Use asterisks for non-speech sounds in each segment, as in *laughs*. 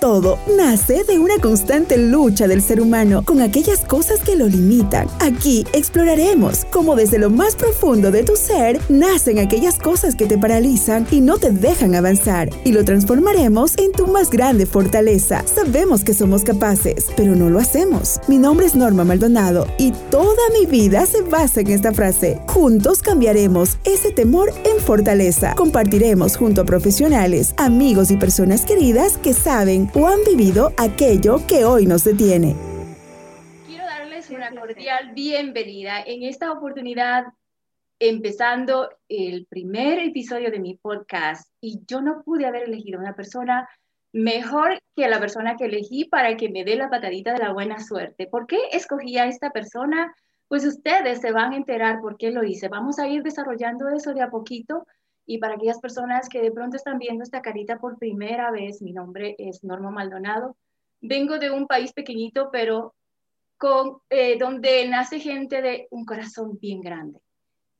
todo nace de una constante lucha del ser humano con aquellas cosas que lo limitan. Aquí exploraremos cómo desde lo más profundo de tu ser nacen aquellas cosas que te paralizan y no te dejan avanzar y lo transformaremos en tu más grande fortaleza. Sabemos que somos capaces, pero no lo hacemos. Mi nombre es Norma Maldonado y toda mi vida se basa en esta frase. Juntos cambiaremos ese temor en fortaleza. Compartiremos junto a profesionales, amigos y personas queridas que saben o han vivido aquello que hoy nos detiene. Quiero darles una cordial bienvenida en esta oportunidad empezando el primer episodio de mi podcast y yo no pude haber elegido una persona mejor que la persona que elegí para que me dé la patadita de la buena suerte. ¿Por qué escogí a esta persona? Pues ustedes se van a enterar por qué lo hice. Vamos a ir desarrollando eso de a poquito y para aquellas personas que de pronto están viendo esta carita por primera vez, mi nombre es Norma Maldonado. Vengo de un país pequeñito, pero con, eh, donde nace gente de un corazón bien grande.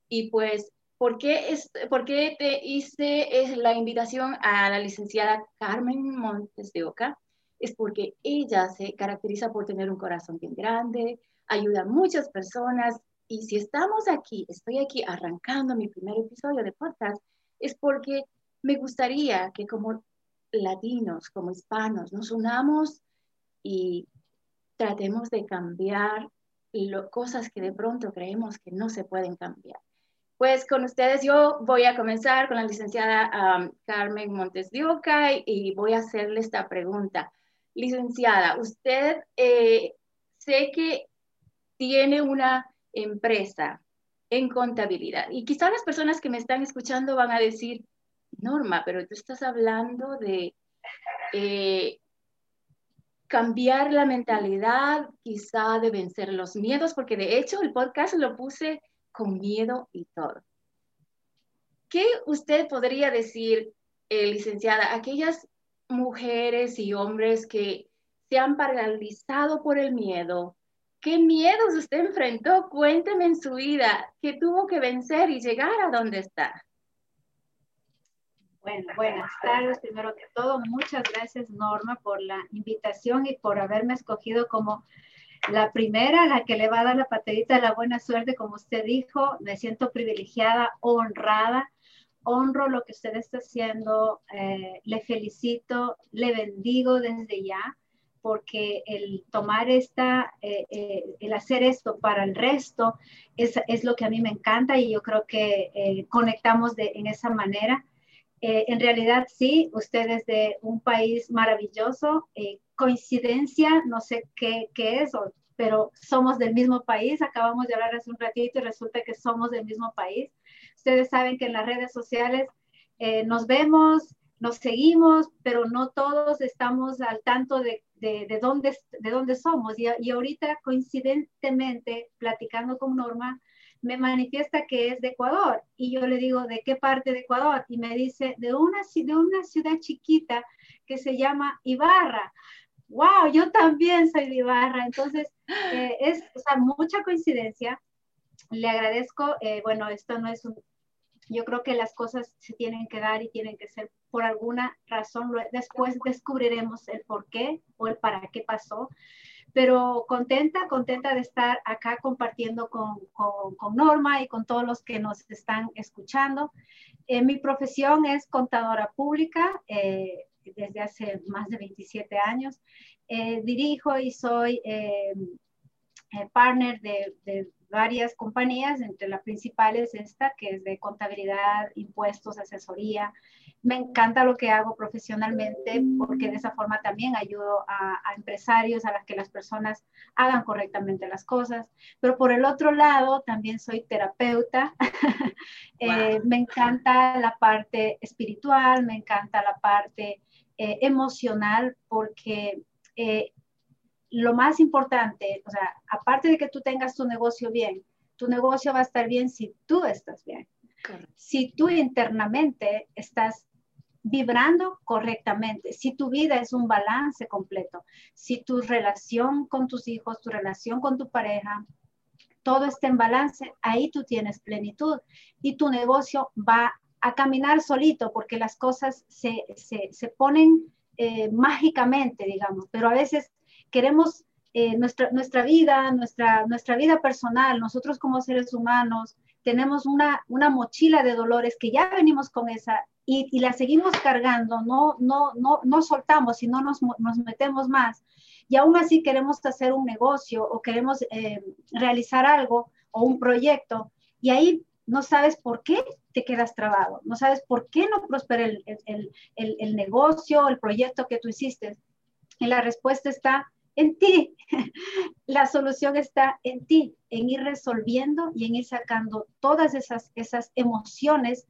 Y pues ¿Por qué, es, ¿Por qué te hice es la invitación a la licenciada Carmen Montes de Oca? Es porque ella se caracteriza por tener un corazón bien grande, ayuda a muchas personas y si estamos aquí, estoy aquí arrancando mi primer episodio de podcast, es porque me gustaría que como latinos, como hispanos, nos unamos y tratemos de cambiar cosas que de pronto creemos que no se pueden cambiar. Pues con ustedes yo voy a comenzar con la licenciada Carmen Montes de Oca y, voy a hacerle esta pregunta. Licenciada, usted eh, sé que tiene una empresa en contabilidad y quizás las personas que me están escuchando van a decir, Norma, pero tú estás hablando de eh, cambiar la mentalidad, quizá de vencer los miedos, porque de hecho el podcast lo puse con miedo y todo. ¿Qué usted podría decir, eh, licenciada, aquellas mujeres y hombres que se han paralizado por el miedo? ¿Qué miedos usted enfrentó? Cuénteme en su vida, ¿qué tuvo que vencer y llegar a donde está? Bueno, buenas tardes. Primero que todo, muchas gracias Norma por la invitación y por haberme escogido como la primera, la que le va a dar la patadita de la buena suerte, como usted dijo, me siento privilegiada, honrada, honro lo que usted está haciendo, eh, le felicito, le bendigo desde ya, porque el tomar esta, eh, eh, el hacer esto para el resto es, es, lo que a mí me encanta y yo creo que conectamos de, en esa manera. en realidad sí, usted es de un país maravilloso, coincidencia, no sé qué, qué es, pero somos del mismo país. Acabamos de hablar hace un ratito y resulta que somos del mismo país. Ustedes saben que en las redes sociales eh, nos vemos, nos seguimos, pero no todos estamos al tanto de, de, dónde, de dónde somos. Y, y, ahorita, coincidentemente, platicando con Norma, me manifiesta que es de Ecuador. Y yo le digo, ¿de qué parte de Ecuador? Y me dice, de una, de una ciudad chiquita que se llama Ibarra wow, yo también soy de Ibarra. Entonces, eh, es o sea, mucha coincidencia. Le agradezco, eh, bueno, esto no es un, yo creo que las cosas se tienen que dar y tienen que ser por alguna razón. Después descubriremos el por qué o el para qué pasó. Pero contenta, contenta de estar acá compartiendo con, con, con Norma y con todos los que nos están escuchando. Eh, mi profesión es contadora pública. Eh, desde hace más de 27 años. Eh, dirijo y soy eh, eh, partner de, de, varias compañías, entre las principales esta, que es de contabilidad, impuestos, asesoría. Me encanta lo que hago profesionalmente porque de esa forma también ayudo a, empresarios, a las que las personas hagan correctamente las cosas. Pero por el otro lado, también soy terapeuta. *laughs* me encanta la parte espiritual, me encanta la parte eh, emocional porque eh, lo más importante, o sea, aparte de que tú tengas tu negocio bien, tu negocio va a estar bien si tú estás bien. Si tú internamente estás vibrando correctamente, si tu vida es un balance completo, si tu relación con tus hijos, tu relación con tu pareja, todo está en balance, ahí tú tienes plenitud y tu negocio va a caminar solito porque las cosas se, se, se ponen eh, mágicamente, digamos, pero a veces queremos eh, nuestra, nuestra vida, nuestra, nuestra vida personal, nosotros como seres humanos, tenemos una, una mochila de dolores que ya venimos con esa y, la seguimos cargando, no, no, no, no soltamos y no nos, nos metemos más. Y aún así queremos hacer un negocio o queremos eh, realizar algo o un proyecto y ahí no sabes por qué te quedas trabado, no sabes por qué no prospera el, el, el, el negocio, el proyecto que tú hiciste. Y la respuesta está en ti. *laughs* La solución está en ti, en ir resolviendo y en ir sacando todas esas, esas emociones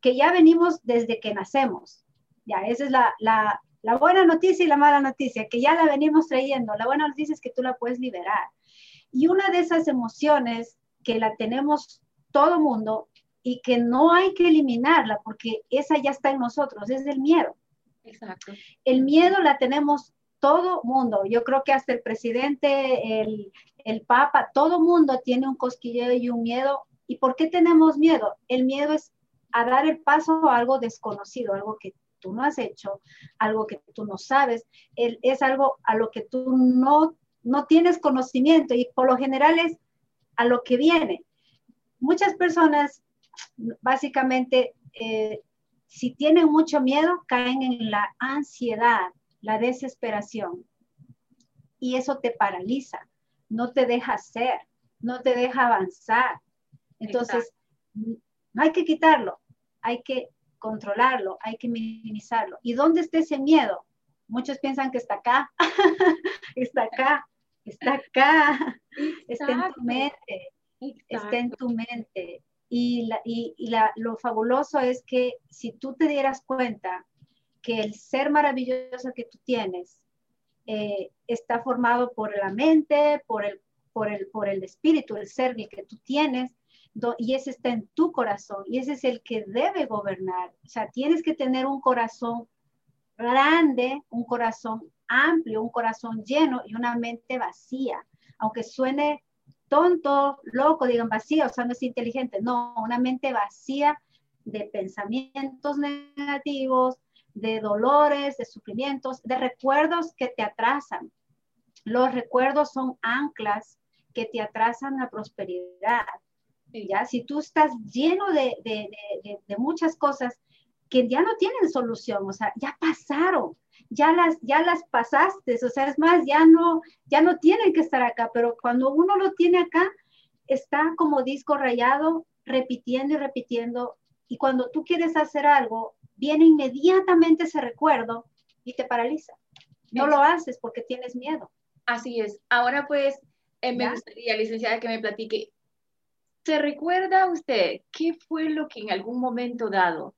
que ya venimos desde que nacemos. Ya, esa es la, la, la buena noticia y la mala noticia, que ya la venimos trayendo. La buena noticia es que tú la puedes liberar. Y una de esas emociones que la tenemos todo mundo y que no hay que eliminarla porque esa ya está en nosotros, es el miedo. Exacto. El miedo la tenemos todo mundo. Yo creo que hasta el presidente, el, el papa, todo mundo tiene un cosquilleo y un miedo. ¿Y por qué tenemos miedo? El miedo es a dar el paso a algo desconocido, algo que tú no has hecho, algo que tú no sabes, es algo a lo que tú no, no tienes conocimiento y por lo general es a lo que viene. Muchas personas básicamente, eh, si tienen mucho miedo, caen en la ansiedad, la desesperación. Y eso te paraliza, no te deja hacer, no te deja avanzar. Entonces, no hay que quitarlo, hay que controlarlo, hay que minimizarlo. ¿Y dónde está ese miedo? Muchos piensan que está acá, *laughs* está acá, está acá, está en tu mente, está en tu mente. Y, la, y, la, lo fabuloso es que si tú te dieras cuenta que el ser maravilloso que tú tienes eh, está formado por la mente, por el, por, el, por el espíritu, el ser que tú tienes, y ese está en tu corazón, y ese es el que debe gobernar. O sea, tienes que tener un corazón grande, un corazón amplio, un corazón lleno y una mente vacía. Aunque suene tonto, loco, digan vacía, o sea, no es inteligente, no, una mente vacía de pensamientos negativos, de dolores, de sufrimientos, de recuerdos que te atrasan. Los recuerdos son anclas que te atrasan la prosperidad. ¿ya? Si tú estás lleno de, de, de, muchas cosas que ya no tienen solución, o sea, ya pasaron, ya las, ya las pasaste, o sea, es más, ya no, ya no tienen que estar acá, pero cuando uno lo tiene acá, está como disco rayado, repitiendo y repitiendo, y cuando tú quieres hacer algo, viene inmediatamente ese recuerdo y te paraliza. No lo haces porque tienes miedo. Así es. Ahora pues eh, me gustaría, licenciada, que me platique. ¿Se recuerda usted qué fue lo que en algún momento dado,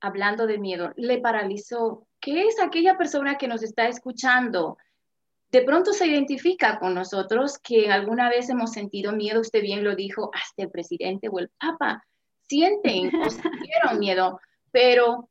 hablando de miedo, le paralizó? ¿Qué es aquella persona que nos está escuchando? De pronto se identifica con nosotros que alguna vez hemos sentido miedo, usted bien lo dijo, hasta el presidente o el papa sienten o *laughs* sintieron miedo, pero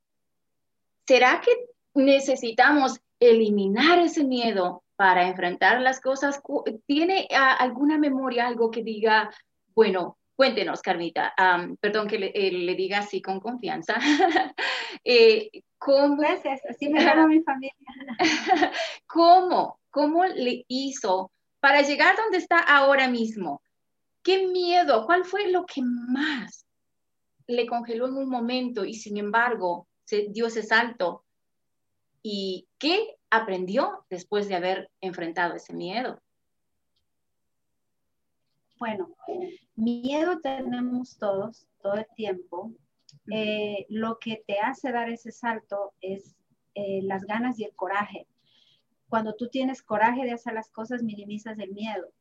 ¿será que necesitamos eliminar ese miedo para enfrentar las cosas? ¿Tiene ah, alguna memoria, algo que diga, bueno, cuéntenos, Carmita, perdón que eh, le, diga así con confianza. *laughs* eh, ¿cómo, Gracias, así me llama mi familia. *laughs* ¿Cómo, ¿Cómo le hizo para llegar donde está ahora mismo? ¿Qué miedo? ¿Cuál fue lo que más le congeló en un momento y sin embargo dio ese salto. ¿Y qué aprendió después de haber enfrentado ese miedo? Bueno, miedo tenemos todos, todo el tiempo. Eh, lo que te hace dar ese salto es eh, las ganas y el coraje. Cuando tú tienes coraje de hacer las cosas, minimizas el miedo,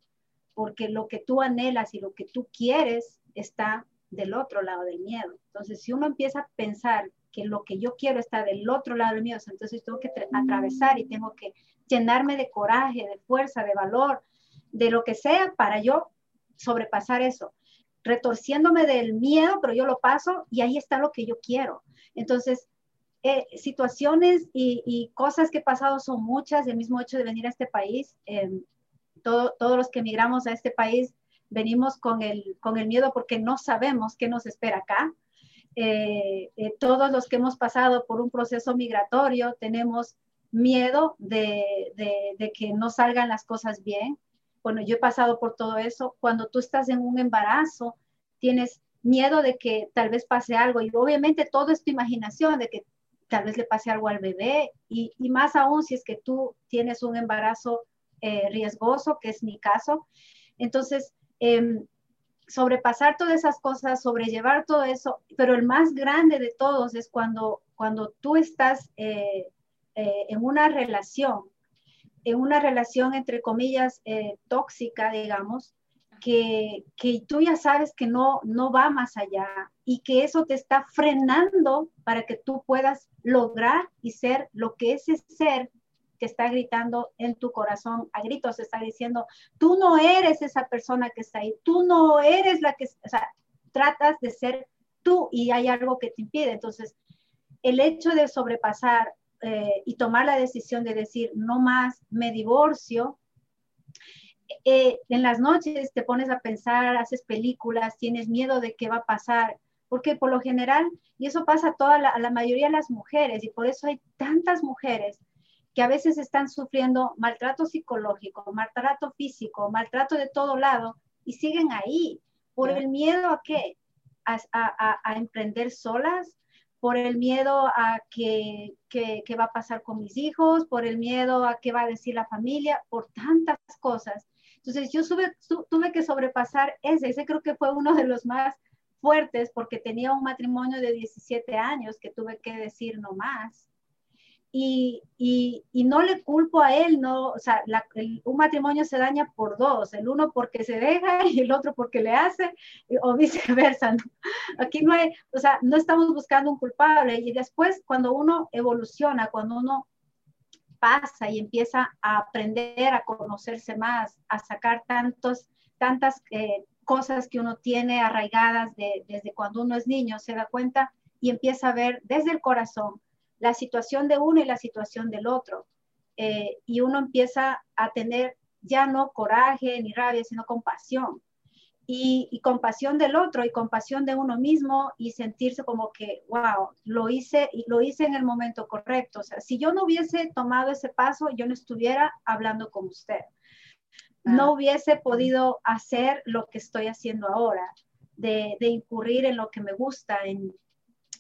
porque lo que tú anhelas y lo que tú quieres está del otro lado del miedo. Entonces, si uno empieza a pensar lo que yo quiero está del otro lado del miedo, entonces tengo que atravesar y tengo que llenarme de coraje, de fuerza, de valor, de lo que sea para yo sobrepasar eso, retorciéndome del miedo, pero yo lo paso y ahí está lo que yo quiero. Entonces, eh, situaciones y, cosas que he pasado son muchas, el mismo hecho de venir a este país, em, todos los que emigramos a este país venimos con el, con el miedo porque no sabemos qué nos espera acá. Eh, eh, todos los que hemos pasado por un proceso migratorio tenemos miedo de, que no salgan las cosas bien. Bueno, yo he pasado por todo eso. Cuando tú estás en un embarazo, tienes miedo de que tal vez pase algo y obviamente todo es tu imaginación de que tal vez le pase algo al bebé y, y más aún si es que tú tienes un embarazo eh, riesgoso, que es mi caso. Entonces, em, sobrepasar todas esas cosas, sobrellevar todo eso, pero el más grande de todos es cuando, cuando tú estás eh, eh, en una relación, en una relación entre comillas tóxica, digamos, que, que, tú ya sabes que no, no va más allá y que eso te está frenando para que tú puedas lograr y ser lo que ese ser que está gritando en tu corazón a gritos, está diciendo, tú no eres esa persona que está ahí, tú no eres la que, o sea, tratas de ser tú y hay algo que te impide. Entonces, el hecho de sobrepasar eh, y tomar la decisión de decir, no más, me divorcio, eh, en las noches te pones a pensar, haces películas, tienes miedo de qué va a pasar, porque por lo general, y eso pasa a toda a la mayoría de las mujeres, y por eso hay tantas mujeres que a veces están sufriendo maltrato psicológico, maltrato físico, maltrato de todo lado y siguen ahí por el miedo a qué? A, emprender solas, por el miedo a qué que, va a pasar con mis hijos, por el miedo a qué va a decir la familia, por tantas cosas. Entonces yo tuve que sobrepasar ese, ese creo que fue uno de los más fuertes porque tenía un matrimonio de 17 años que tuve que decir no más y, no le culpo a él, no, un matrimonio se daña por dos, el uno porque se deja *laughs* y el otro porque le hace, o viceversa. Aquí no hay, o sea, no estamos buscando un culpable. Y después, cuando uno evoluciona, cuando uno pasa y empieza a aprender a conocerse más, a sacar tantos, tantas eh, cosas que uno tiene arraigadas de, desde cuando uno es niño, se da cuenta y empieza a ver desde el corazón la situación de uno y la situación del otro. Eh, y uno empieza a tener ya no coraje ni rabia, sino compasión. Y, compasión del otro y compasión de uno mismo y sentirse como que, wow, lo hice y lo hice en el momento correcto. O sea, si yo no hubiese tomado ese paso, yo no estuviera hablando con usted. No ah. hubiese podido hacer lo que estoy haciendo ahora, de, de incurrir en lo que me gusta, en,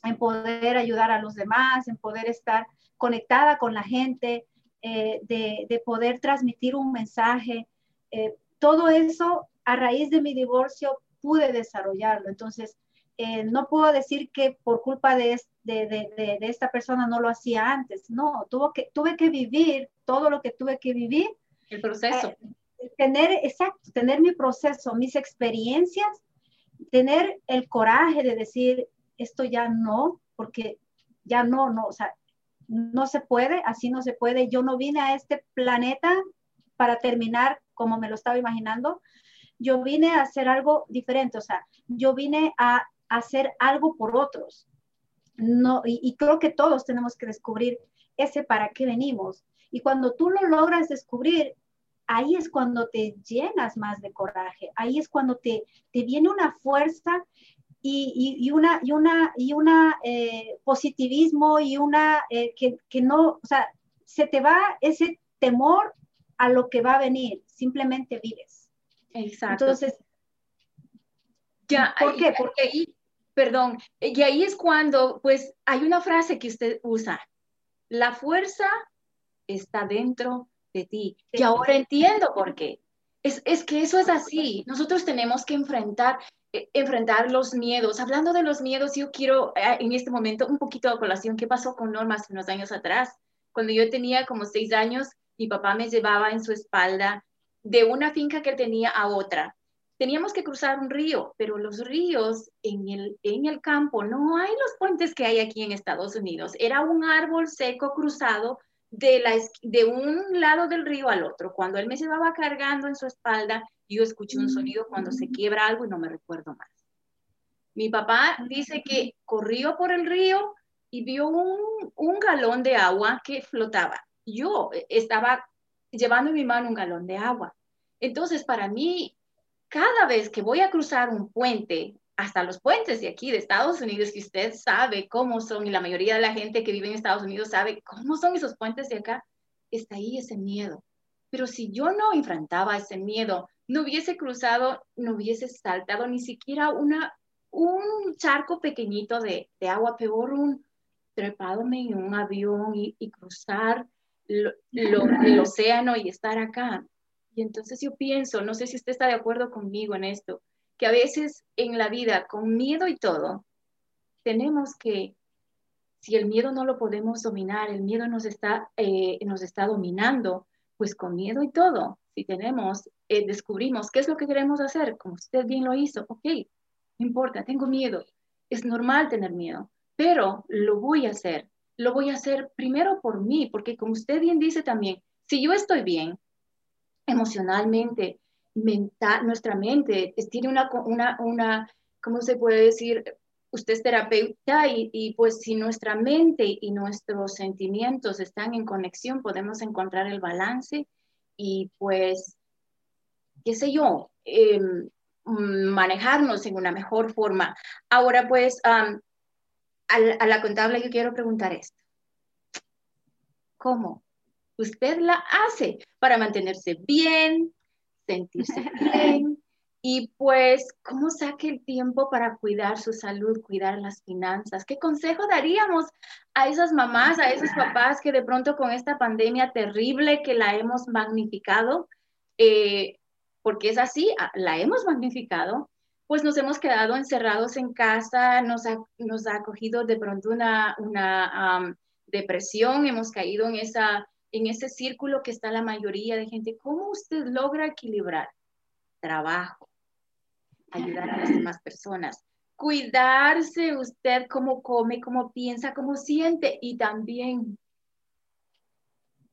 en poder ayudar a los demás, en poder estar conectada con la gente, eh, de, poder transmitir un mensaje. Eh, todo eso a raíz de mi divorcio pude desarrollarlo. Entonces, eh, no puedo decir que por culpa de, de, esta persona no lo hacía antes. No, tuvo que, tuve que vivir todo lo que tuve que vivir. El proceso. tener, exacto, tener mi proceso, mis experiencias, tener el coraje de decir, esto ya no, porque ya no, no, o sea, no se puede, así no se puede. Yo no vine a este planeta para terminar como me lo estaba imaginando. Yo vine a hacer algo diferente, o sea, yo vine a hacer algo por otros. No, y, creo que todos tenemos que descubrir ese para qué venimos. Y cuando tú lo logras descubrir, ahí es cuando te llenas más de coraje, ahí es cuando te, te viene una fuerza y, una, y una, y una eh, positivismo y una eh, que, que, no, o sea, se te va ese temor a lo que va a venir, simplemente vives. Exacto. Entonces, ya, ¿por qué? Porque ahí, perdón, y ahí es cuando, pues, hay una frase que usted usa, la fuerza está dentro de ti. Y ahora entiendo por qué. Es, es, que eso es así. Nosotros tenemos que enfrentar enfrentar los miedos. Hablando de los miedos, yo quiero eh, en este momento un poquito de colación. ¿Qué pasó con Norma hace unos años atrás? Cuando yo tenía como seis años, mi papá me llevaba en su espalda de una finca que tenía a otra. Teníamos que cruzar un río, pero los ríos en el, en el campo no hay los puentes que hay aquí en Estados Unidos. Era un árbol seco cruzado de, la, de un lado del río al otro. Cuando él me llevaba cargando en su espalda, yo escuché un sonido cuando se quiebra algo y no me recuerdo más. Mi papá dice que corrió por el río y vio un, un galón de agua que flotaba. Yo estaba llevando en mi mano un galón de agua. Entonces, para mí, cada vez que voy a cruzar un puente, hasta los puentes de aquí, de Estados Unidos, que usted sabe cómo son, y la mayoría de la gente que vive en Estados Unidos sabe cómo son esos puentes de acá, está ahí ese miedo. Pero si yo no enfrentaba ese miedo, no hubiese cruzado, no hubiese saltado ni siquiera una, un charco pequeñito de, de agua, peor un trepadome en un avión y, cruzar el *laughs* océano y estar acá. Y entonces yo pienso, no sé si usted está de acuerdo conmigo en esto, que a veces en la vida, con miedo y todo, tenemos que, si el miedo no lo podemos dominar, el miedo nos está, eh, nos está dominando, pues con miedo y todo, si tenemos, eh, descubrimos qué es lo que queremos hacer, como usted bien lo hizo, ok, no importa, tengo miedo, es normal tener miedo, pero lo voy a hacer, lo voy a hacer primero por mí, porque como usted bien dice también, si yo estoy bien emocionalmente, mental, nuestra mente tiene una, una, una, ¿cómo se puede decir? Usted es terapeuta y, y, pues si nuestra mente y nuestros sentimientos están en conexión, podemos encontrar el balance y pues, qué sé yo, em, manejarnos en una mejor forma. Ahora pues, a, a la contable yo quiero preguntar esto. ¿Cómo? Usted la hace para mantenerse bien, sentirse *laughs* bien y pues cómo saque el tiempo para cuidar su salud, cuidar las finanzas. ¿Qué consejo daríamos a esas mamás, a esos papás que de pronto con esta pandemia terrible que la hemos magnificado, eh, porque es así, la hemos magnificado, pues nos hemos quedado encerrados en casa, nos ha, nos ha cogido de pronto una, una depresión, hemos caído en esa en ese círculo que está la mayoría de gente, ¿cómo usted logra equilibrar trabajo, ayudar a las demás personas, cuidarse usted cómo come, cómo piensa, cómo siente y también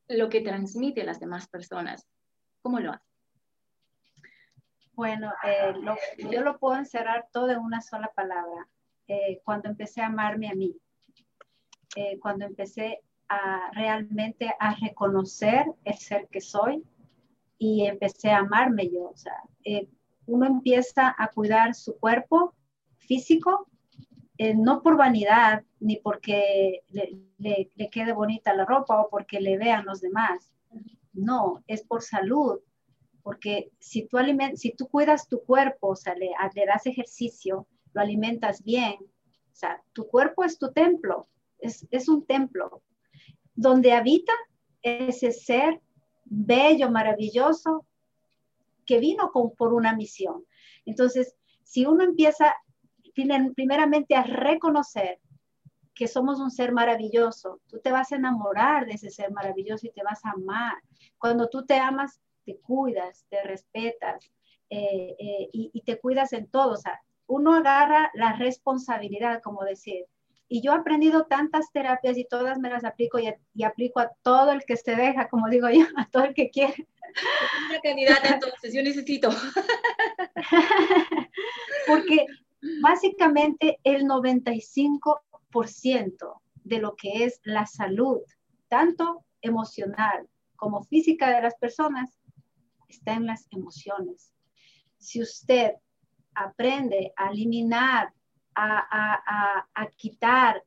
lo que transmite a las demás personas? ¿Cómo lo hace? Bueno, eh, yo lo puedo encerrar todo en una sola palabra. Eh, cuando empecé a amarme a mí, eh, cuando empecé a realmente a reconocer el ser que soy y empecé a amarme yo. O sea, eh, uno empieza a cuidar su cuerpo físico, eh, no por vanidad ni porque le, quede bonita la ropa o porque le vean los demás. No, es por salud. Porque si tú, si tú cuidas tu cuerpo, o sea, le, das ejercicio, lo alimentas bien, o sea, tu cuerpo es tu templo, es un templo donde habita ese ser bello, maravilloso, que vino con, por una misión. Entonces, si uno empieza primeramente a reconocer que somos un ser maravilloso, tú te vas a enamorar de ese ser maravilloso y te vas a amar. Cuando tú te amas, te cuidas, te respetas eh, eh, y, y, te cuidas en todo. O sea, uno agarra la responsabilidad, como decir, y yo he aprendido tantas terapias y todas me las aplico y, aplico a todo el que se deja, como digo yo, *laughs* a todo el que quiere. Una candidata entonces, yo necesito. *laughs* Porque básicamente el 95% de lo que es la salud, tanto emocional como física de las personas, está en las emociones. Si usted aprende a eliminar a, quitar,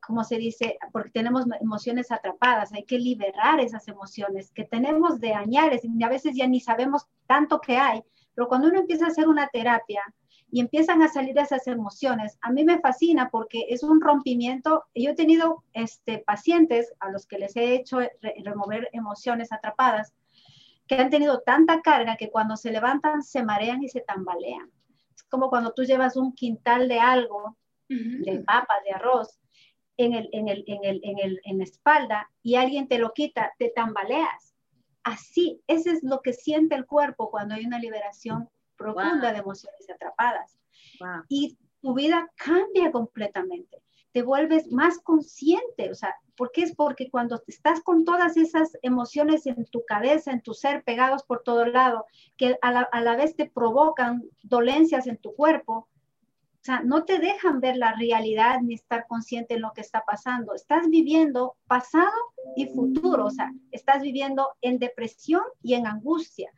como se dice, porque tenemos emociones atrapadas, hay que liberar esas emociones que tenemos de añares y a veces ya ni sabemos tanto que hay, pero cuando uno empieza a hacer una terapia y empiezan a salir esas emociones, a mí me fascina porque es un rompimiento. Yo he tenido este, pacientes a los que les he hecho remover emociones atrapadas que han tenido tanta carga que cuando se levantan se marean y se tambalean como cuando tú llevas un quintal de algo, de papa, de arroz, en, el, en, el, en, el, en, el, en la espalda y alguien te lo quita, te tambaleas. Así, ese es lo que siente el cuerpo cuando hay una liberación profunda de emociones atrapadas. Y tu vida cambia completamente te vuelves más consciente, o sea, ¿por qué es? Porque cuando estás con todas esas emociones en tu cabeza, en tu ser, pegados por todo lado, que a la, a la vez te provocan dolencias en tu cuerpo, o sea, no te dejan ver la realidad ni estar consciente en lo que está pasando. Estás viviendo pasado y futuro, o sea, estás viviendo en depresión y en angustia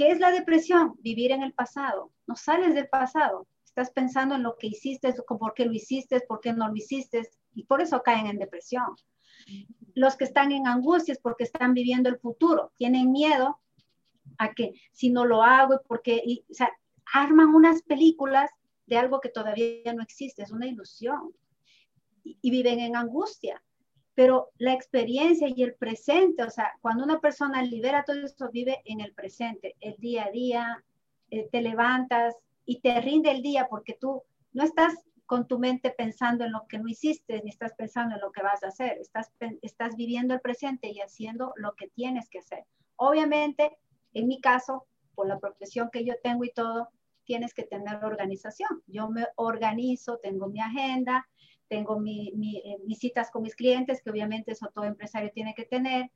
¿Qué es la depresión? Vivir en el pasado. No sales del pasado. Estás pensando en lo que hiciste, por qué lo hiciste, por qué no lo hiciste, y por eso caen en depresión. Los que están en angustias porque están viviendo el futuro, tienen miedo a que si no lo hago, porque, y, arman unas películas de algo que todavía no existe, es una ilusión, y viven en angustia. Pero la experiencia y el presente, o sea, cuando una persona libera todo eso, vive en el presente, el día a día, eh, te levantas y te rinde el día porque tú no estás con tu mente pensando en lo que no hiciste, ni estás pensando en lo que vas a hacer, estás, estás viviendo el presente y haciendo lo que tienes que hacer. Obviamente, en mi caso, por la profesión que yo tengo y todo, tienes que tener organización. Yo me organizo, tengo mi agenda, tengo mi, eh, mis citas con mis clientes, que obviamente eso todo empresario tiene que tener.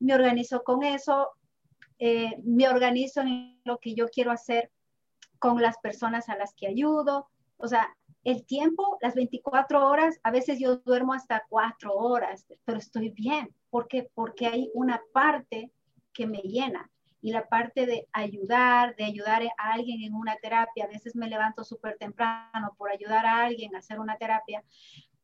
Me organizo con eso, eh, me organizo en lo que yo quiero hacer con las personas a las que ayudo. O sea, el tiempo, las 24 horas, a veces yo duermo hasta 4 horas, pero estoy bien. ¿Por qué? Porque hay una parte que me llena y la parte de ayudar, de ayudar a alguien en una terapia, a veces me levanto súper temprano por ayudar a alguien a hacer una terapia,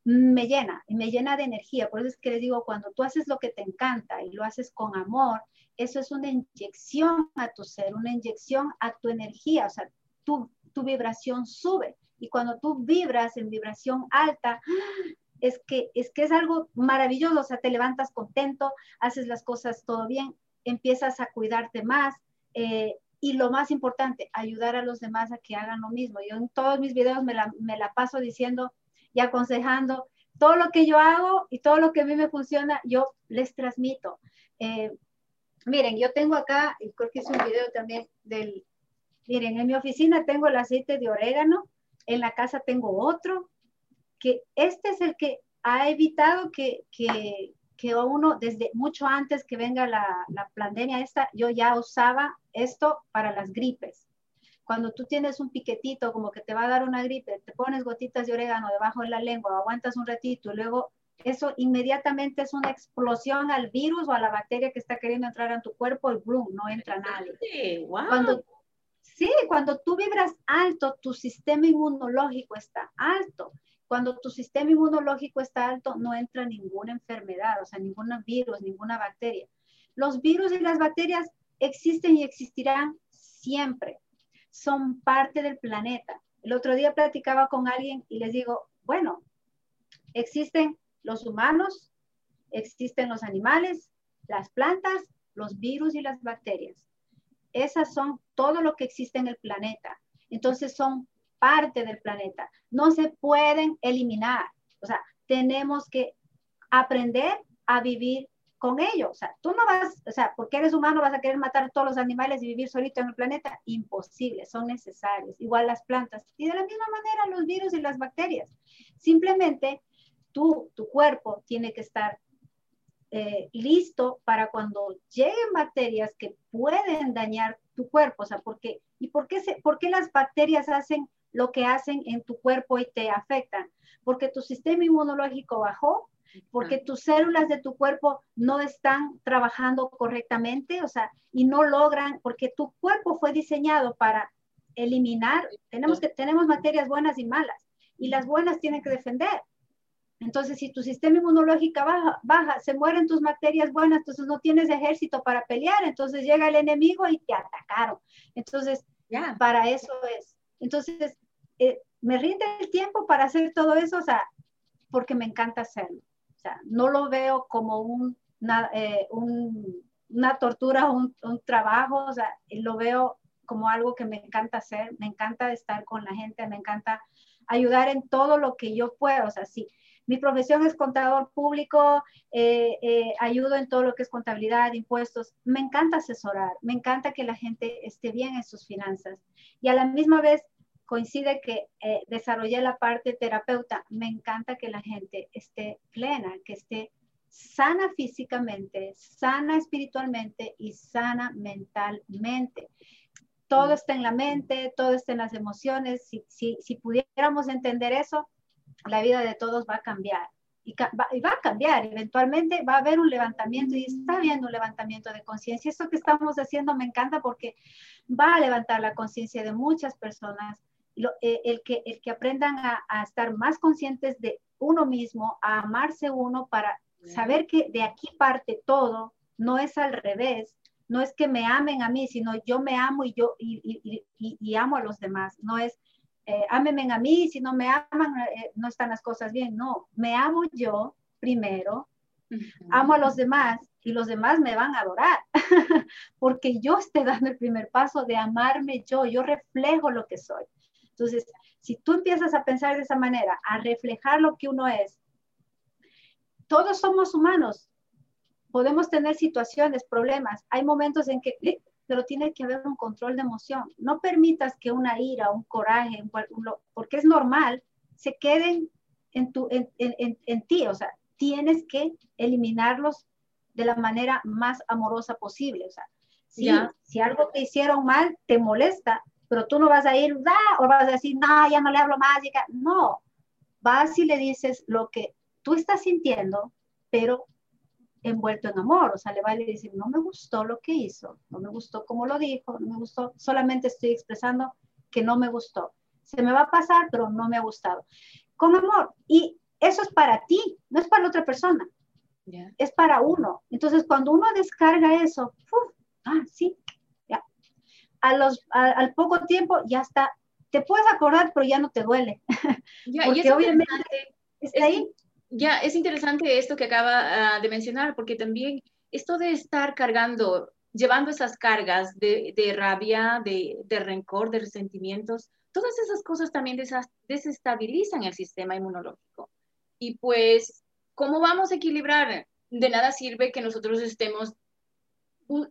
me llena, me llena de energía. Por eso es que les digo, cuando tú haces lo que te encanta y lo haces con amor, eso es una inyección a tu ser, una inyección a tu energía, o sea, tu, vibración sube. Y cuando tú vibras en vibración alta, es que, es que es algo maravilloso, o sea, te levantas contento, haces las cosas todo bien empiezas a cuidarte más. Eh, y lo más importante, ayudar a los demás a que hagan lo mismo. Yo en todos mis videos me la, me la paso diciendo y aconsejando todo lo que yo hago y todo lo que a mí me funciona, yo les transmito. Eh, miren, yo tengo acá, y creo que es un video también del, miren, en mi oficina tengo el aceite de orégano, en la casa tengo otro, que este es el que ha evitado que, que, que uno desde mucho antes que venga la, la pandemia esta, yo ya usaba esto para las gripes. Cuando tú tienes un piquetito como que te va a dar una gripe, te pones gotitas de orégano debajo de la lengua, aguantas un ratito y luego eso inmediatamente es una explosión al virus o a la bacteria que está queriendo entrar en tu cuerpo y boom, no entra nadie. Sí, wow. Cuando, sí, cuando tú vibras alto, tu sistema inmunológico está alto. Cuando tu sistema inmunológico está alto, no entra ninguna enfermedad, o sea, ningún virus, ninguna bacteria. Los virus y las bacterias existen y existirán siempre. Son parte del planeta. El otro día platicaba con alguien y les digo, bueno, existen los humanos, existen los animales, las plantas, los virus y las bacterias. Esas son todo lo que existe en el planeta. Entonces son parte del planeta. No se pueden eliminar. O sea, tenemos que aprender a vivir con ellos. O sea, tú no vas, o sea, porque eres humano vas a querer matar a todos los animales y vivir solito en el planeta. Imposible, son necesarios. Igual las plantas. Y de la misma manera los virus y las bacterias. Simplemente tú, tu cuerpo tiene que estar eh, listo para cuando lleguen bacterias que pueden dañar tu cuerpo. O sea, porque, ¿y por qué, se, por qué las bacterias hacen lo que hacen en tu cuerpo y te afectan, porque tu sistema inmunológico bajó, porque tus células de tu cuerpo no están trabajando correctamente, o sea, y no logran, porque tu cuerpo fue diseñado para eliminar, tenemos que tenemos materias buenas y malas, y las buenas tienen que defender. Entonces, si tu sistema inmunológico baja, baja, se mueren tus materias buenas, entonces no tienes ejército para pelear, entonces llega el enemigo y te atacaron. Entonces, ya, para eso es. Entonces, eh, me rinde el tiempo para hacer todo eso, o sea, porque me encanta hacerlo. O sea, no lo veo como un, una, eh, una tortura, un, un, trabajo, o sea, lo veo como algo que me encanta hacer, me encanta estar con la gente, me encanta ayudar en todo lo que yo puedo, o sea, sí. Mi profesión es contador público, eh, ayudo en todo lo que es contabilidad, impuestos. Me encanta asesorar, me encanta que la gente esté bien en sus finanzas. Y a la misma vez coincide que eh, desarrollé la parte terapeuta. Me encanta que la gente esté plena, que esté sana físicamente, sana espiritualmente y sana mentalmente. Todo está en la mente, todo está en las emociones. Si, si, si pudiéramos entender eso, la vida de todos va a cambiar. y va, y va, a cambiar. Eventualmente va a haber un levantamiento y está habiendo un levantamiento de conciencia. Eso que estamos haciendo me encanta porque va a levantar la conciencia de muchas personas. Eh, el, que, el que aprendan a, a, estar más conscientes de uno mismo, a amarse uno para saber que de aquí parte todo, no es al revés. No es que me amen a mí, sino yo me amo y yo y, y, y, y amo a los demás. No es eh, ámenme a mí, si no me aman, eh, no están las cosas bien. No, me amo yo primero, amo a los demás y los demás me van a adorar, *laughs* porque yo estoy dando el primer paso de amarme yo, yo reflejo lo que soy. Entonces, si tú empiezas a pensar de esa manera, a reflejar lo que uno es, todos somos humanos, podemos tener situaciones, problemas, hay momentos en que pero tiene que haber un control de emoción. No permitas que una ira, un coraje, porque es normal, se queden en, tu, en, en, en, ti. O sea, tienes que eliminarlos de la manera más amorosa posible. O sea, si, si algo te hicieron mal, te molesta, pero tú no vas a ir, o vas a decir, no, ya no le hablo más. No, vas y le dices lo que tú estás sintiendo, pero envuelto en amor, o sea, le va a decir, no me gustó lo que hizo, no me gustó cómo lo dijo, no me gustó, solamente estoy expresando que no me gustó. Se me va a pasar, pero no me ha gustado. Con amor. Y eso es para ti, no es para la otra persona. Es para uno. Entonces, cuando uno descarga eso, ah, sí, ya. A los, al poco tiempo ya está. Te puedes acordar, pero ya no te duele. Ya, *laughs* Porque obviamente está ahí ya es interesante esto que acaba ah, de mencionar, porque también esto de estar cargando, llevando esas cargas de, rabia, de, rencor, de resentimientos, todas esas cosas también desestabilizan el sistema inmunológico. Y pues, ¿cómo vamos a equilibrar? De nada sirve que nosotros estemos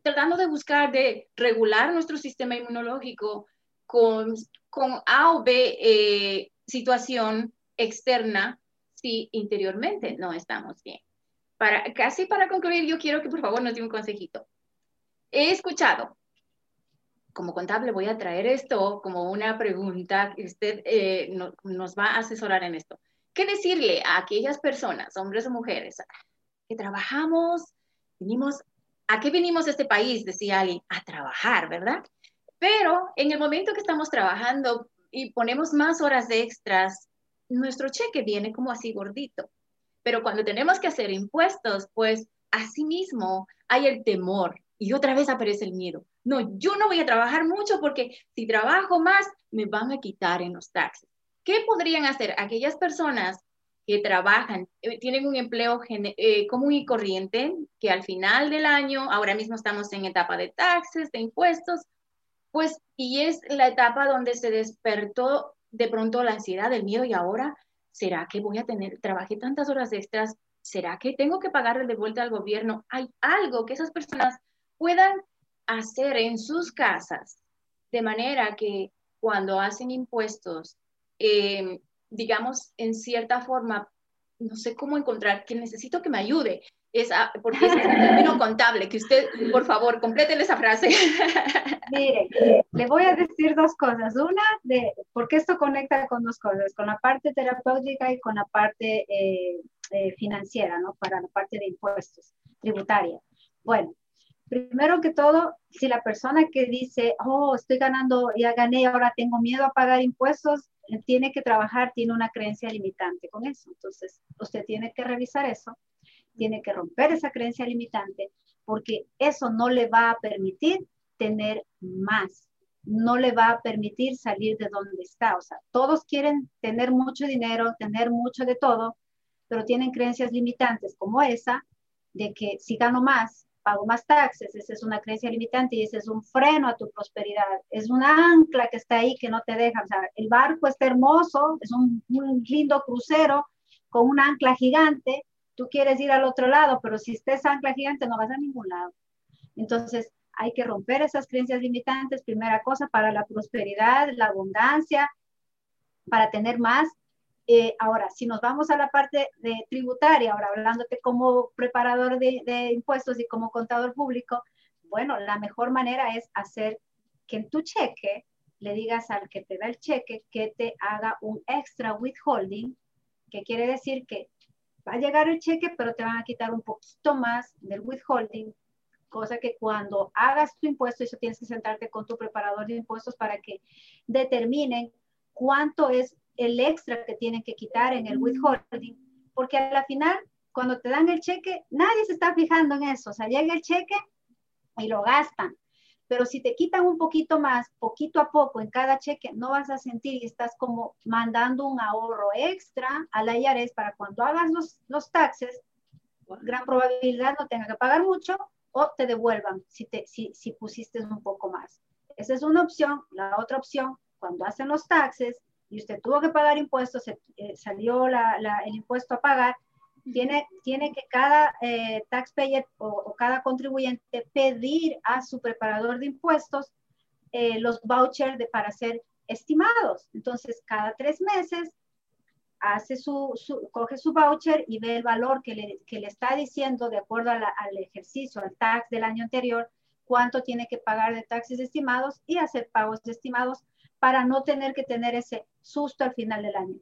tratando de buscar, de regular nuestro sistema inmunológico con, con A o B eh, situación externa si interiormente no estamos bien. Para, casi para concluir, yo quiero que por favor nos dé un consejito. He escuchado, como contable voy a traer esto como una pregunta que usted eh, nos va a asesorar en esto. ¿Qué decirle a aquellas personas, hombres o mujeres, que trabajamos, venimos, ¿a qué venimos a este país? Decía alguien, a trabajar, ¿verdad? Pero en el momento que estamos trabajando y ponemos más horas extras, nuestro cheque viene como así gordito. Pero cuando tenemos que hacer impuestos, pues así mismo hay el temor y otra vez aparece el miedo. No, yo no voy a trabajar mucho porque si trabajo más, me van a quitar en los taxes. ¿Qué podrían hacer aquellas personas que trabajan, eh, tienen un empleo eh, común y corriente, que al final del año, ahora mismo estamos en etapa de taxes, de impuestos, pues, y es la etapa donde se despertó de pronto la ansiedad, el miedo y ahora, ¿será que voy a tener, trabajé tantas horas extras? ¿Será que tengo que pagarle de vuelta al gobierno? ¿Hay algo que esas personas puedan hacer en sus casas de manera que cuando hacen impuestos, em, digamos, en cierta forma, no sé cómo encontrar, que necesito que me ayude, esa, porque es un término contable, que usted, por favor, complete esa frase. *laughs* Mire, le voy a decir dos cosas. Una, de, porque esto conecta con dos cosas, con la parte terapéutica y con la parte eh, eh, financiera, ¿no? Para la parte de impuestos, tributaria. Bueno, primero que todo, si la persona que dice, oh, estoy ganando, ya gané, ahora tengo miedo a pagar impuestos, eh, tiene que trabajar, tiene una creencia limitante con eso. Entonces, usted tiene que revisar eso tiene que romper esa creencia limitante porque eso no le va a permitir tener más, no le va a permitir salir de donde está. O sea, todos quieren tener mucho dinero, tener mucho de todo, pero tienen creencias limitantes como esa de que si gano más, pago más taxes, esa es una creencia limitante y ese es un freno a tu prosperidad, es una ancla que está ahí que no te deja, o sea, el barco está hermoso, es un, un lindo crucero con un ancla gigante, tú quieres ir al otro lado, pero si estés ancla gigante no vas a ningún lado. Entonces, hay que romper esas creencias limitantes, primera cosa, para la prosperidad, la abundancia, para tener más. Eh, ahora, si nos vamos a la parte de tributaria, ahora hablándote como preparador de, de impuestos y como contador público, bueno, la mejor manera es hacer que en tu cheque le digas al que te da el cheque que te haga un extra withholding, que quiere decir que va a llegar el cheque, pero te van a quitar un poquito más del withholding, cosa que cuando hagas tu impuesto, eso tienes que sentarte con tu preparador de impuestos para que determinen cuánto es el extra que tienen que quitar en el withholding, porque a la final, cuando te dan el cheque, nadie se está fijando en eso, o sea, llega el cheque y lo gastan. Pero si te quitan un poquito más, poquito a poco en cada cheque, no vas a sentir y estás como mandando un ahorro extra a la IARES para cuando hagas los, los taxes, gran probabilidad no tenga que pagar mucho o te devuelvan si, te, si, si pusiste un poco más. Esa es una opción. La otra opción, cuando hacen los taxes y usted tuvo que pagar impuestos, se, eh, salió la, la, el impuesto a pagar, tiene, tiene que cada eh, taxpayer o, o, cada contribuyente pedir a su preparador de impuestos eh, los vouchers de, para ser estimados. Entonces, cada tres meses hace su, su, coge su voucher y ve el valor que le, que le está diciendo de acuerdo la, al ejercicio, al tax del año anterior, cuánto tiene que pagar de taxes estimados y hacer pagos estimados para no tener que tener ese susto al final del año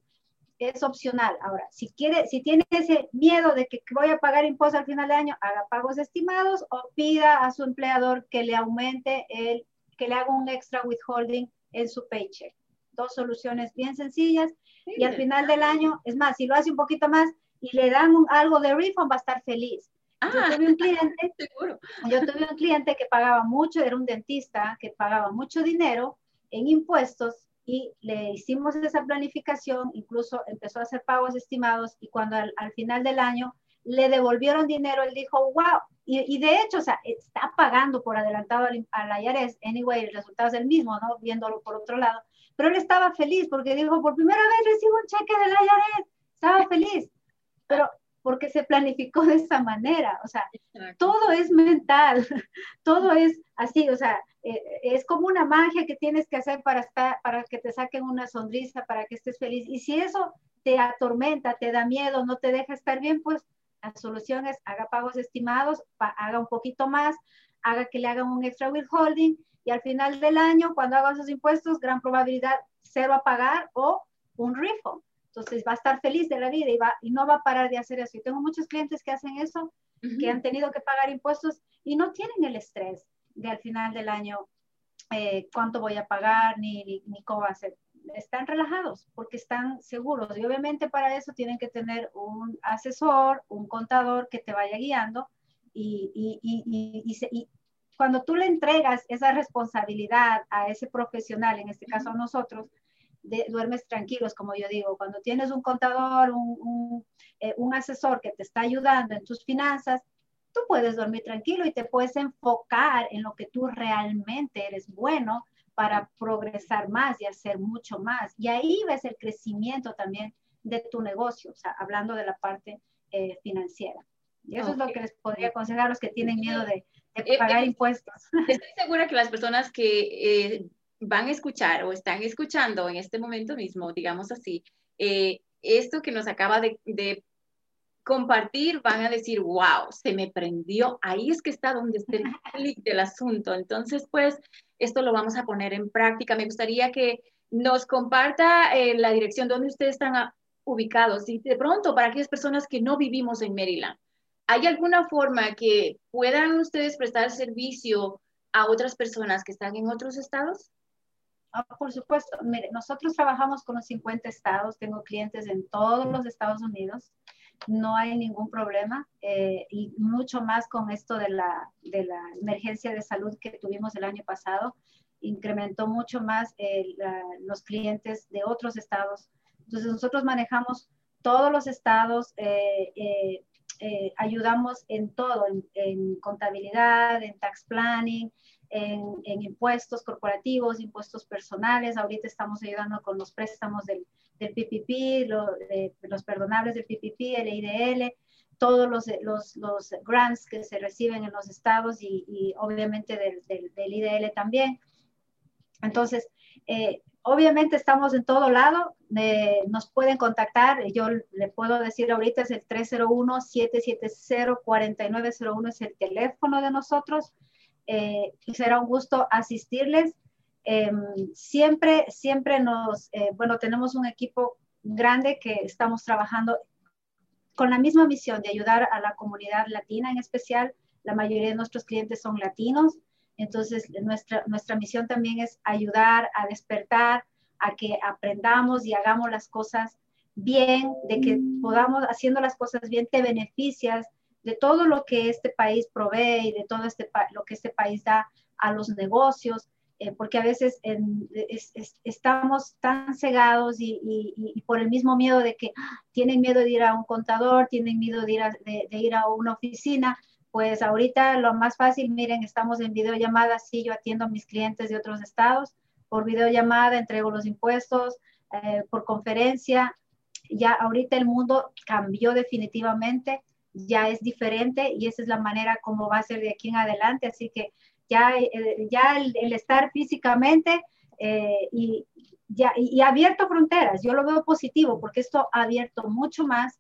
es opcional. Ahora, si quiere, si tiene ese miedo de que voy a pagar impuestos al final de año, haga pagos estimados o pida a su empleador que le aumente el, que le haga un extra withholding en su paycheck. Dos soluciones bien sencillas sí, y al final del año, es más, si lo hace un poquito más y le dan un, algo de refund, va a estar feliz. Ah, yo tuve un cliente, *laughs* seguro. yo tuve un cliente que pagaba mucho, era un dentista que pagaba mucho dinero en impuestos y le hicimos esa planificación, incluso empezó a hacer pagos estimados y cuando al, al final del año le devolvieron dinero, él dijo, wow, y, y, de hecho, o sea, está pagando por adelantado al, al IRS, anyway, el resultado es el mismo, ¿no? Viéndolo por otro lado, pero él estaba feliz porque dijo, por primera vez recibo un cheque del IRS, estaba feliz, pero porque se planificó de esa manera, o sea, Exacto. todo es mental, *laughs* todo es así, o sea, eh, es como una magia que tienes que hacer para, estar, para que te saquen una sonrisa, para que estés feliz. Y si eso te atormenta, te da miedo, no te deja estar bien, pues la solución es haga pagos estimados, haga un poquito más, haga que le hagan un extra withholding y al final del año, cuando haga sus impuestos, gran probabilidad cero a pagar o un refund. Entonces va a estar feliz de la vida y, va, y no va a parar de hacer eso. Y tengo muchos clientes que hacen eso, uh -huh. que han tenido que pagar impuestos y no tienen el estrés de al final del año eh, cuánto voy a pagar ni, ni, ni, cómo va a ser. Están relajados porque están seguros y obviamente para eso tienen que tener un asesor, un contador que te vaya guiando y, y, y, y cuando tú le entregas esa responsabilidad a ese profesional, en este caso a nosotros, de, duermes tranquilos, como yo digo, cuando tienes un contador, un, un, eh, un asesor que te está ayudando en tus finanzas, tú puedes dormir tranquilo y te puedes enfocar en lo que tú realmente eres bueno para progresar más y hacer mucho más. Y ahí ves el crecimiento también de tu negocio, o sea, hablando de la parte eh, financiera. Y eso okay. es lo que les podría aconsejar a los que tienen miedo de, de pagar eh, impuestos. Estoy segura que las personas que eh, van a escuchar o están escuchando en este momento mismo, digamos así, eh, esto que nos acaba de, de compartir, van a decir, wow, se me prendió, ahí es que está donde está el *laughs* clic del asunto. Entonces, pues, esto lo vamos a poner en práctica. Me gustaría que nos comparta eh, la dirección donde ustedes están a, ubicados y de pronto para aquellas personas que no vivimos en Maryland, ¿hay alguna forma que puedan ustedes prestar servicio a otras personas que están en otros estados? Ah, por supuesto, mire, nosotros trabajamos con los 50 estados, tengo clientes en todos los Estados Unidos no hay ningún problema eh, y mucho más con esto de la, de la emergencia de salud que tuvimos el año pasado, incrementó mucho más eh, la, los clientes de otros estados. Entonces nosotros manejamos todos los estados, eh, eh, eh ayudamos en todo, en, en, contabilidad, en tax planning, en, en, impuestos corporativos, impuestos personales. Ahorita estamos ayudando con los préstamos del, del PPP, lo, de, los perdonables del PPP, el IDL, todos los, los, los, grants que se reciben en los estados y, y obviamente del, del, del, IDL también. Entonces, eh, obviamente estamos en todo lado, nos pueden contactar, yo le puedo decir ahorita es el 301-770-4901, es el teléfono de nosotros, eh, será un gusto asistirles. Eh, siempre, siempre nos, eh, bueno, tenemos un equipo grande que estamos trabajando con la misma misión de ayudar a la comunidad latina en especial. La mayoría de nuestros clientes son latinos, entonces nuestra, nuestra misión también es ayudar a despertar, a que aprendamos y hagamos las cosas bien, de que podamos, haciendo las cosas bien, te beneficias de todo lo que este país provee y de todo este, lo que este país da a los negocios, eh, porque a veces estamos tan cegados y, por el mismo miedo de que ¡ah! tienen miedo de ir a un contador, tienen miedo de ir a, una oficina, pues ahorita lo más fácil, miren, estamos en videollamada, sí, yo atiendo a mis clientes de otros estados, por videollamada entrego los impuestos, eh, por conferencia, ya ahorita el mundo cambió definitivamente, ya es diferente y esa es la manera como va a ser de aquí en adelante, así que ya, eh, ya el, estar físicamente eh, y, ya, y, abierto fronteras, yo lo veo positivo porque esto ha abierto mucho más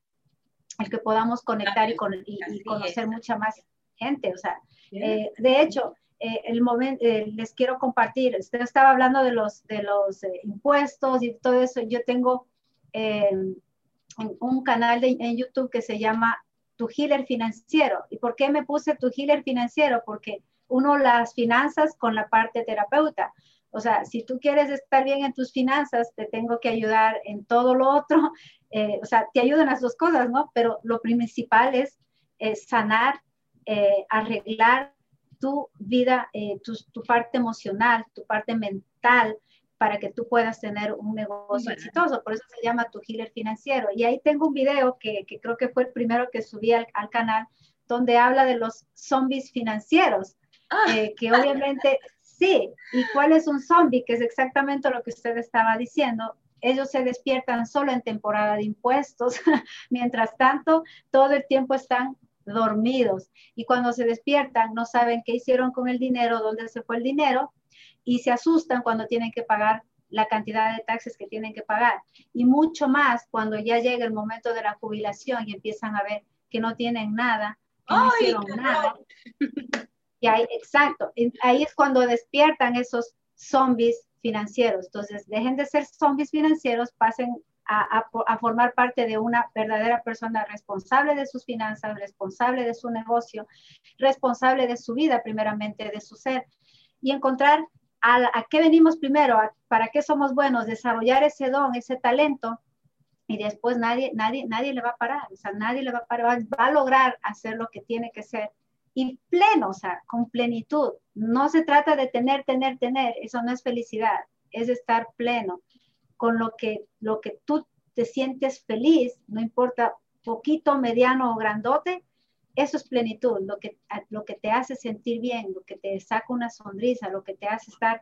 el que podamos conectar y, con, y, conocer mucha más gente, o sea, eh, de hecho, el momento, les quiero compartir, usted estaba hablando de los, de los impuestos y todo eso, yo tengo un canal de, en YouTube que se llama Tu Healer Financiero. ¿Y por qué me puse Tu Healer Financiero? Porque uno las finanzas con la parte terapeuta. O sea, si tú quieres estar bien en tus finanzas, te tengo que ayudar en todo lo otro. *laughs* Eh, o sea, te ayudan las dos cosas, ¿no? Pero lo principal es sanar, eh, arreglar tu vida, eh, tu, parte emocional, tu parte mental, para que tú puedas tener un negocio exitoso. Por eso se llama tu healer financiero. Y ahí tengo un video que, que creo que fue el primero que subí al, al, canal, donde habla de los zombies financieros, ah. eh, que obviamente *laughs* sí. ¿Y cuál es un zombie? Que es exactamente lo que usted estaba diciendo. Ellos se despiertan solo en temporada de impuestos. *laughs* Mientras tanto, todo el tiempo están dormidos. Y cuando se despiertan, no saben qué hicieron con el dinero, dónde se fue el dinero, y se asustan cuando tienen que pagar la cantidad de taxes que tienen que pagar. Y mucho más cuando ya llega el momento de la jubilación y empiezan a ver que no tienen nada, que no hicieron nada. Y ahí, exacto, ahí es cuando despiertan esos zombies financieros. Entonces, dejen de ser zombies financieros, pasen a, a, formar parte de una verdadera persona responsable de sus finanzas, responsable de su negocio, responsable de su vida, primeramente de su ser, y encontrar a, qué venimos primero, para qué somos buenos, desarrollar ese don, ese talento, y después nadie, nadie, nadie le va a parar, o sea, nadie le va a parar, va a lograr hacer lo que tiene que ser. Y pleno, o sea, con plenitud. No se trata de tener, tener, tener, eso no es felicidad, es estar pleno con lo que, lo que tú te sientes feliz, no importa poquito, mediano o grandote, eso es plenitud, lo que, lo que te hace sentir bien, lo que te saca una sonrisa, lo que te hace estar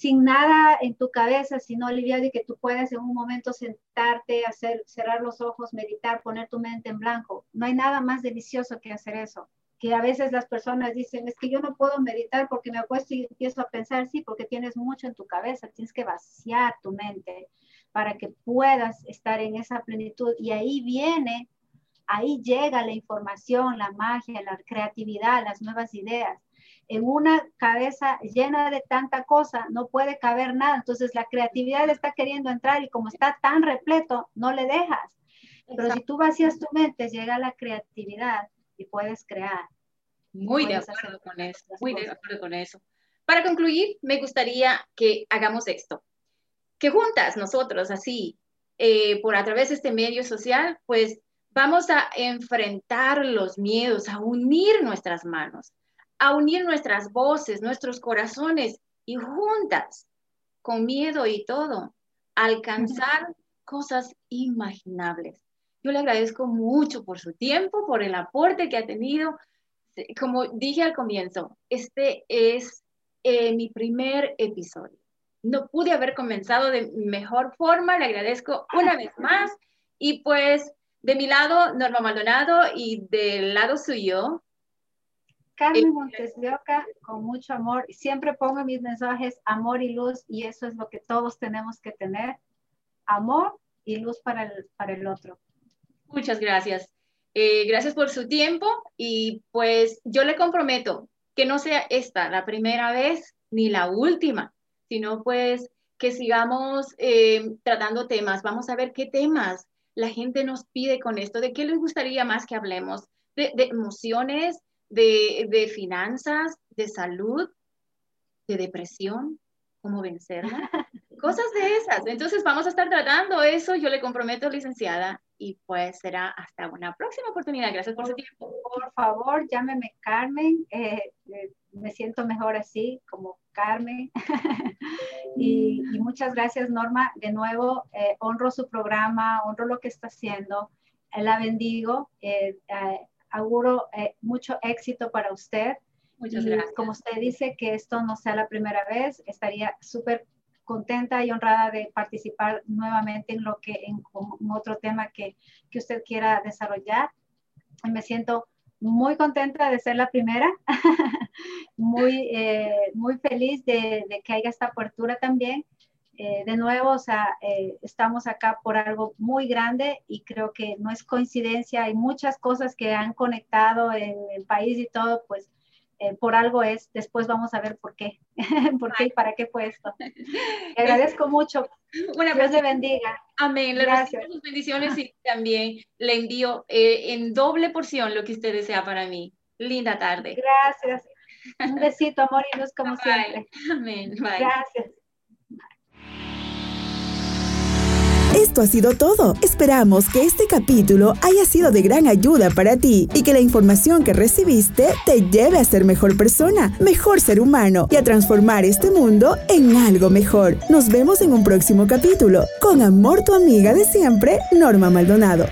sin nada en tu cabeza, sino aliviado y que tú puedas en un momento sentarte, hacer, cerrar los ojos, meditar, poner tu mente en blanco. No hay nada más delicioso que hacer eso. Que a veces las personas dicen, es que yo no puedo meditar porque me acuesto y empiezo a pensar, sí, porque tienes mucho en tu cabeza, tienes que vaciar tu mente para que puedas estar en esa plenitud. Y ahí viene Ahí llega la información, la magia, la creatividad, las nuevas ideas. En una cabeza llena de tanta cosa no puede caber nada. Entonces la creatividad está queriendo entrar y como está tan repleto, no le dejas. Pero si tú vacías tu mente, llega la creatividad y puedes crear. Muy de acuerdo con eso, muy de acuerdo con eso. Para concluir, me gustaría que hagamos esto, que juntas nosotros, así, eh, por a través de este medio social, pues Vamos a enfrentar los miedos, a unir nuestras manos, a unir nuestras voces, nuestros corazones y juntas, con miedo y todo, alcanzar cosas imaginables. Yo le agradezco mucho por su tiempo, por el aporte que ha tenido. Como dije al comienzo, este es eh, mi primer episodio. No pude haber comenzado de mejor forma, le agradezco una vez más y pues de mi lado, Norma Maldonado, y del lado suyo. Carmen eh, Montes de Oca, con mucho amor. Siempre pongo mis mensajes amor y luz, y eso es lo que todos tenemos que tener. Amor y luz para el, para el otro. Muchas gracias. Eh, gracias por su tiempo y pues yo le comprometo que no sea esta la primera vez ni la última, sino pues que sigamos eh, tratando temas. Vamos a ver qué temas la gente nos pide con esto? ¿De qué les gustaría más que hablemos? ¿De, emociones, de, de finanzas, de salud, de depresión? ¿Cómo vencerla? *laughs* Cosas de esas. Entonces vamos a estar tratando eso, yo le comprometo, licenciada, y pues será hasta una próxima oportunidad. Gracias por, su tiempo. Por favor, llámeme Carmen. Eh, eh, me siento mejor así, como Carmen. *laughs* y, muchas gracias, Norma. De nuevo, eh, honro su programa, honro lo que está haciendo. la bendigo. auguro mucho éxito para usted. Muchas gracias. Como usted dice, que esto no sea la primera vez, estaría súper contenta y honrada de participar nuevamente en lo que en, otro tema que, que, usted quiera desarrollar. Y me siento muy contenta de ser la primera, *laughs* muy, eh, muy feliz de, que haya esta apertura también. Eh, de nuevo, o sea, eh, estamos acá por algo muy grande y creo que no es coincidencia, hay muchas cosas que han conectado en el país y todo, pues eh, por algo es, después vamos a ver por qué, *laughs* por qué y para qué fue esto. *laughs* Te agradezco mucho. Una Dios te bendiga. Amén. Le Gracias. sus bendiciones y también le envío eh, en doble porción lo que usted desea para mí. Linda tarde. Gracias. Un besito, amor y luz como siempre. Amén. Bye. Gracias. Esto ha sido todo. Esperamos que este capítulo haya sido de gran ayuda para ti y que la información que recibiste te lleve a ser mejor persona, mejor ser humano y a transformar este mundo en algo mejor. Nos vemos en un próximo capítulo. Con amor tu amiga de siempre, Norma Maldonado.